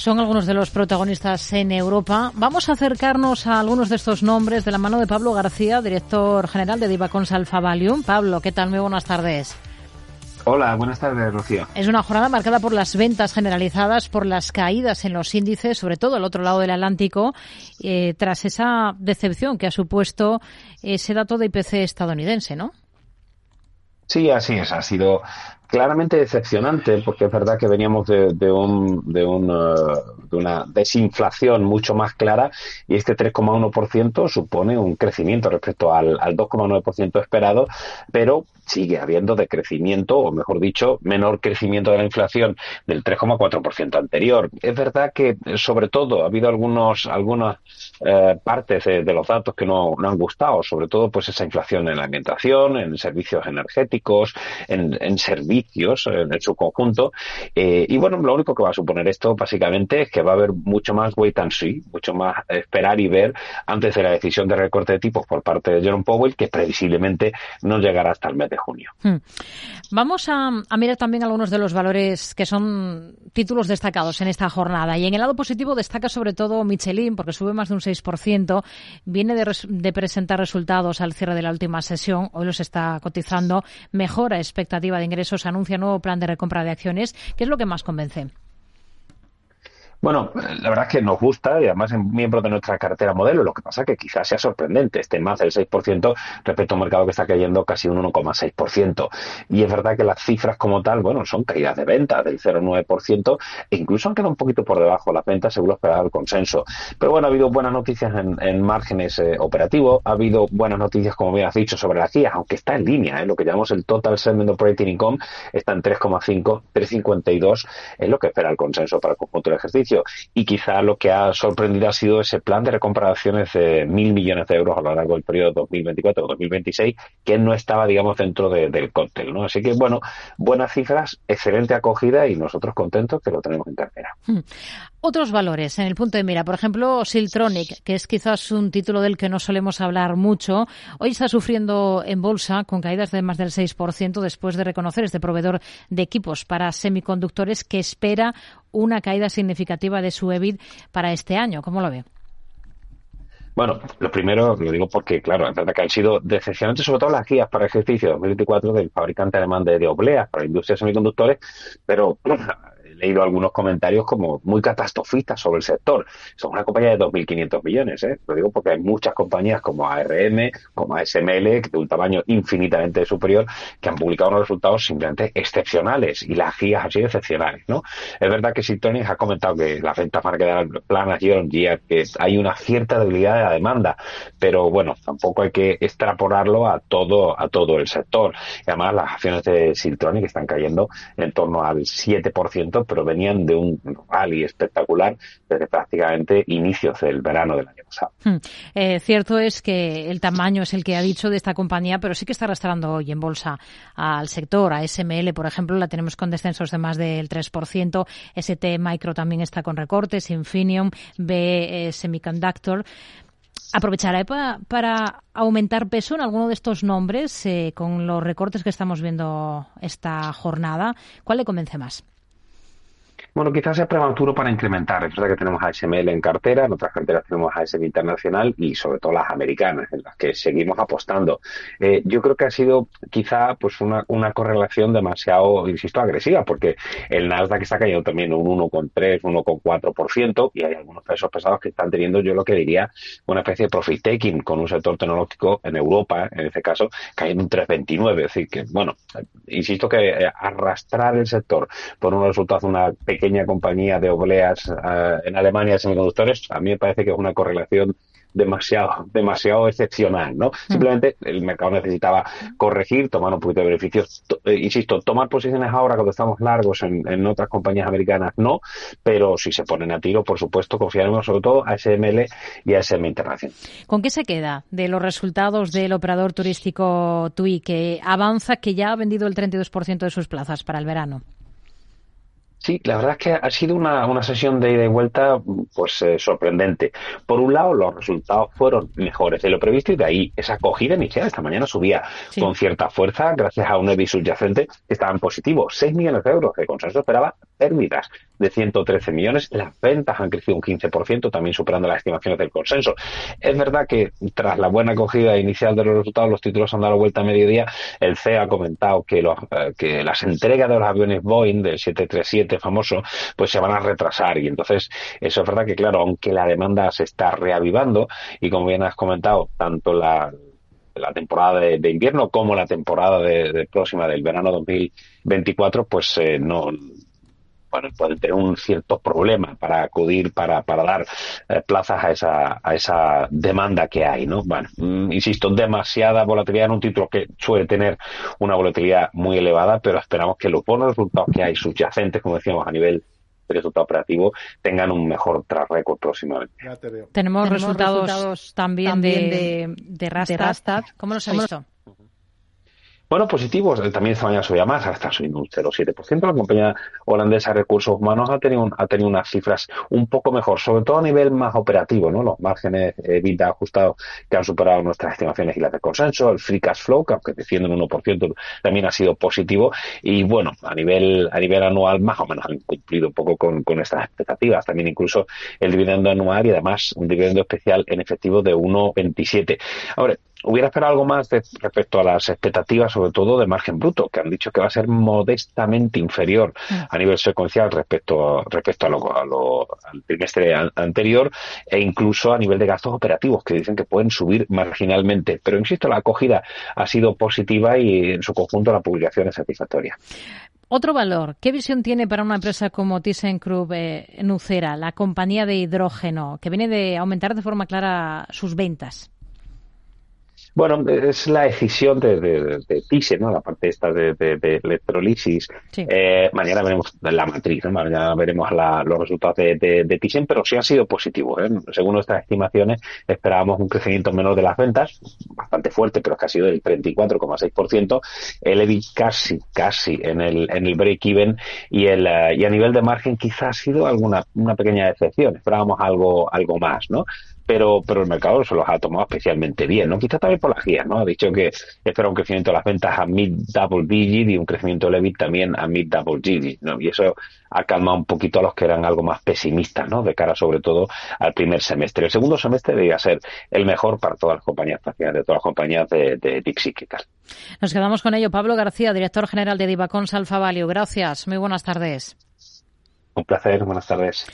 son algunos de los protagonistas en Europa. Vamos a acercarnos a algunos de estos nombres de la mano de Pablo García, director general de Divacons Alfa Valium. Pablo, ¿qué tal? Muy buenas tardes. Hola, buenas tardes, Rocío. Es una jornada marcada por las ventas generalizadas, por las caídas en los índices, sobre todo al otro lado del Atlántico, eh, tras esa decepción que ha supuesto ese dato de IPC estadounidense, ¿no? Sí, así es. Ha sido claramente decepcionante porque es verdad que veníamos de, un, de, un, uh, de, una desinflación mucho más clara y este 3,1% supone un crecimiento respecto al, al 2,9% esperado, pero sigue habiendo decrecimiento, o mejor dicho, menor crecimiento de la inflación del 3,4% anterior. Es verdad que, sobre todo, ha habido algunos, algunas eh, partes de, de, los datos que no, no, han gustado, sobre todo pues esa inflación en la alimentación, en servicios energéticos, en, en servicios en, en, su conjunto. Eh, y bueno, lo único que va a suponer esto, básicamente, es que va a haber mucho más wait and see, mucho más esperar y ver antes de la decisión de recorte de tipos por parte de Jerome Powell, que previsiblemente no llegará hasta el mes de junio. Hmm. Vamos a, a, mirar también algunos de los valores que son títulos destacados en esta jornada. Y en el lado positivo destaca sobre todo Michelin, porque sube más de un 6%. Viene de, res, de presentar resultados al cierre de la última sesión. Hoy los está cotizando. Mejora expectativa de ingresos. Anuncia nuevo plan de recompra de acciones. ¿Qué es lo que más convence? Bueno, la verdad es que nos gusta y además es miembro de nuestra cartera modelo. Lo que pasa es que quizás sea sorprendente, este más del 6% respecto a un mercado que está cayendo casi un 1,6%. Y es verdad que las cifras como tal, bueno, son caídas de ventas del 0,9% e incluso han quedado un poquito por debajo las ventas según lo esperaba el consenso. Pero bueno, ha habido buenas noticias en, en márgenes eh, operativos, ha habido buenas noticias, como bien has dicho, sobre las guías, aunque está en línea, ¿eh? lo que llamamos el Total Segment Operating Income está en 3,5, 3,52 es lo que espera el consenso para el conjunto del ejercicio y quizá lo que ha sorprendido ha sido ese plan de acciones de mil millones de euros a lo largo del periodo 2024-2026 que no estaba, digamos, dentro de, del cóctel, ¿no? Así que, bueno, buenas cifras, excelente acogida y nosotros contentos que lo tenemos en cartera. Hmm. Otros valores en el punto de mira, por ejemplo, Siltronic, que es quizás un título del que no solemos hablar mucho, hoy está sufriendo en bolsa con caídas de más del 6% después de reconocer este proveedor de equipos para semiconductores que espera una caída significativa de su EBIT para este año. ¿Cómo lo ve? Bueno, lo primero lo digo porque, claro, es verdad que han sido decepcionantes, sobre todo las guías para ejercicio 2024 del fabricante alemán de, de obleas para la industria semiconductores, pero leído algunos comentarios como muy catastrofistas sobre el sector. Son una compañía de 2.500 millones, ¿eh? Lo digo porque hay muchas compañías como ARM, como ASML, de un tamaño infinitamente superior, que han publicado unos resultados simplemente excepcionales y las guías sido excepcionales, ¿no? Es verdad que Siltronic ha comentado que las ventas van a quedar planas year on year, que hay una cierta debilidad de la demanda, pero bueno, tampoco hay que extrapolarlo a todo, a todo el sector. Y además las acciones de Siltronic están cayendo en torno al 7%, pero venían de un rally espectacular desde prácticamente inicios del verano del año pasado. Hmm. Eh, cierto es que el tamaño es el que ha dicho de esta compañía, pero sí que está arrastrando hoy en bolsa al sector. A SML, por ejemplo, la tenemos con descensos de más del 3%. ST Micro también está con recortes. Infineon, B eh, Semiconductor. ¿Aprovechará para, para, aumentar peso en alguno de estos nombres eh, con los recortes que estamos viendo esta jornada? ¿Cuál le convence más? Bueno, quizás sea prematuro para incrementar. Es verdad que tenemos ASML en cartera, en otras carteras tenemos ASM Internacional y sobre todo las americanas, en las que seguimos apostando. Eh, yo creo que ha sido quizá pues una, una correlación demasiado, insisto, agresiva, porque el Nasdaq está cayendo también un 1,3, 1,4% y hay algunos pesos pesados que están teniendo, yo lo que diría, una especie de profit taking con un sector tecnológico en Europa, en este caso, cayendo un 3,29. Es decir, que, bueno, insisto que arrastrar el sector por unos resultados, una pequeña compañía de obleas uh, en Alemania de semiconductores, a mí me parece que es una correlación demasiado, demasiado excepcional, ¿no? Mm. Simplemente el mercado necesitaba corregir, tomar un poquito de beneficios. Eh, insisto, tomar posiciones ahora cuando estamos largos en, en, otras compañías americanas no, pero si se ponen a tiro, por supuesto, confiaremos sobre todo a SML y a SM Internacional. ¿Con qué se queda de los resultados del operador turístico TUI que avanza que ya ha vendido el 32% de sus plazas para el verano? Sí, la verdad es que ha sido una, una sesión de ida y vuelta pues eh, sorprendente. Por un lado, los resultados fueron mejores de lo previsto y de ahí esa acogida inicial. Esta mañana subía con cierta fuerza gracias a un EBI subyacente que estaba en positivo. 6 millones de euros. El consenso esperaba pérdidas de 113 millones. Las ventas han crecido un 15%, también superando las estimaciones del consenso. Es verdad que tras la buena acogida inicial de los resultados, los títulos han dado vuelta a mediodía. El CE ha comentado que, los, eh, que las entregas de los aviones Boeing del 737 famoso, pues se van a retrasar. Y entonces, eso es verdad que, claro, aunque la demanda se está reavivando, y como bien has comentado, tanto la, la temporada de, invierno como la temporada de, próxima del verano 2024, pues eh, no bueno, pueden tener un cierto problema para acudir, para, para dar eh, plazas a esa, a esa demanda que hay, ¿no? Bueno, mm, insisto, demasiada volatilidad en un título que suele tener una volatilidad muy elevada, pero esperamos que los buenos resultados que hay subyacentes, como decíamos, a nivel de resultado operativo, tengan un mejor track record próximamente. Tenemos, resultados, también, de, de, Rastad. ¿Cómo los ha visto? Bueno, positivos. Eh, también esta mañana subía más, hasta subiendo un 0,7%. La compañía holandesa de recursos humanos ha tenido, ha tenido unas cifras un poco mejor, sobre todo a nivel más operativo, ¿no? Los márgenes eh, vida ajustados que han superado nuestras estimaciones y las de consenso, el free cash flow, que aunque desciende un 1%, también ha sido positivo. Y bueno, a nivel, a nivel anual, más o menos han cumplido un poco con, con estas expectativas. También incluso el dividendo anual y además un dividendo especial en efectivo de 1,27. Ahora, hubiera esperado algo más respecto a las expectativas, sobre todo de margen bruto, que han dicho que va a ser modestamente inferior a nivel secuencial respecto, respecto lo, al trimestre anterior e incluso a nivel de gastos operativos, que dicen que pueden subir marginalmente. Pero insisto, la acogida ha sido positiva y en su conjunto la publicación es satisfactoria. Otro valor, ¿qué visión tiene para una empresa como ThyssenKrupp eh, Nucera, la compañía de hidrógeno, que viene de aumentar de forma clara sus ventas? Bueno, es la decisión de, de, Thyssen, ¿no? La parte esta de, de electrolisis. Eh, mañana veremos la matriz, ¿no? Mañana veremos los resultados de, Thyssen, pero sí han sido positivos, ¿eh? Según nuestras estimaciones, esperábamos un crecimiento menor de las ventas, bastante fuerte, pero es que ha sido del 34,6%. El EBIT casi, casi en el, en el break-even y, el, eh, y a nivel de margen quizás ha sido alguna, una pequeña decepción. Esperábamos algo, algo más, ¿no? Pero, pero el mercado se los ha tomado especialmente bien, ¿no? Quizás también por las guías, ¿no? Ha dicho que espera un crecimiento de las ventas a mid-double digit y un crecimiento de EBIT también a mid-double digit, ¿no? Y eso ha calmado un poquito a los que eran algo más pesimistas, ¿no? De cara sobre todo al primer semestre. El segundo semestre debería ser el mejor para todas las compañías, de todas las compañías de, de Dixie Nos quedamos con ello. Pablo García, director general de Divacons Alfa Value. Gracias. Muy buenas tardes. Un placer. Buenas tardes.